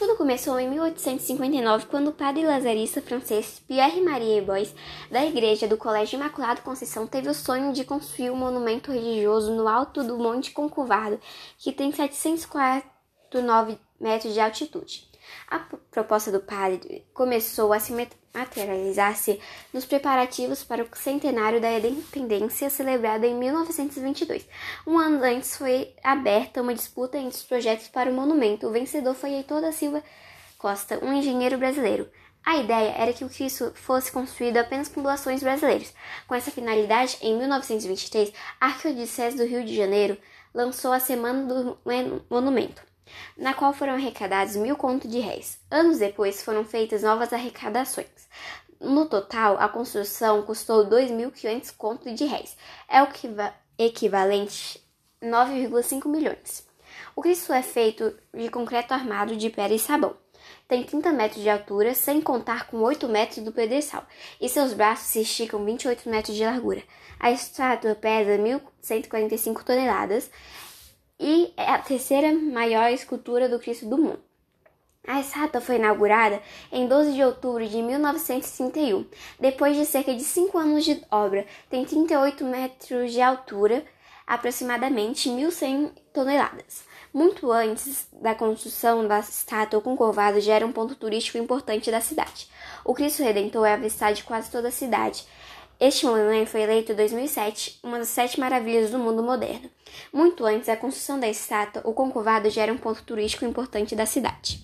Tudo começou em 1859, quando o padre lazarista francês Pierre-Marie Bois, da igreja do Colégio Imaculado Conceição, teve o sonho de construir um monumento religioso no alto do Monte Concovardo, que tem 749 metros de altitude. A proposta do padre começou a se materializar-se nos preparativos para o centenário da independência celebrado em 1922. Um ano antes foi aberta uma disputa entre os projetos para o monumento. O vencedor foi Heitor da Silva Costa, um engenheiro brasileiro. A ideia era que o Cristo fosse construído apenas com doações brasileiras. Com essa finalidade, em 1923, a Arquidiocese do Rio de Janeiro lançou a Semana do Monumento na qual foram arrecadados mil contos de réis. Anos depois foram feitas novas arrecadações. No total, a construção custou 2.500 contos de réis. É o equivalente a 9,5 milhões. O Cristo é feito de concreto armado de pedra e sabão. Tem 30 metros de altura, sem contar com 8 metros do pedestal, e seus braços se esticam 28 metros de largura. A estátua pesa 1.145 toneladas e é a terceira maior escultura do Cristo do mundo. A estátua foi inaugurada em 12 de outubro de 1931, depois de cerca de 5 anos de obra. Tem 38 metros de altura, aproximadamente 1.100 toneladas. Muito antes da construção da estátua, Concovado já era um ponto turístico importante da cidade. O Cristo Redentor é avistado de quase toda a cidade. Este monumento foi eleito em 2007 uma das sete maravilhas do mundo moderno. Muito antes da construção da estátua, o Concovado já era um ponto turístico importante da cidade.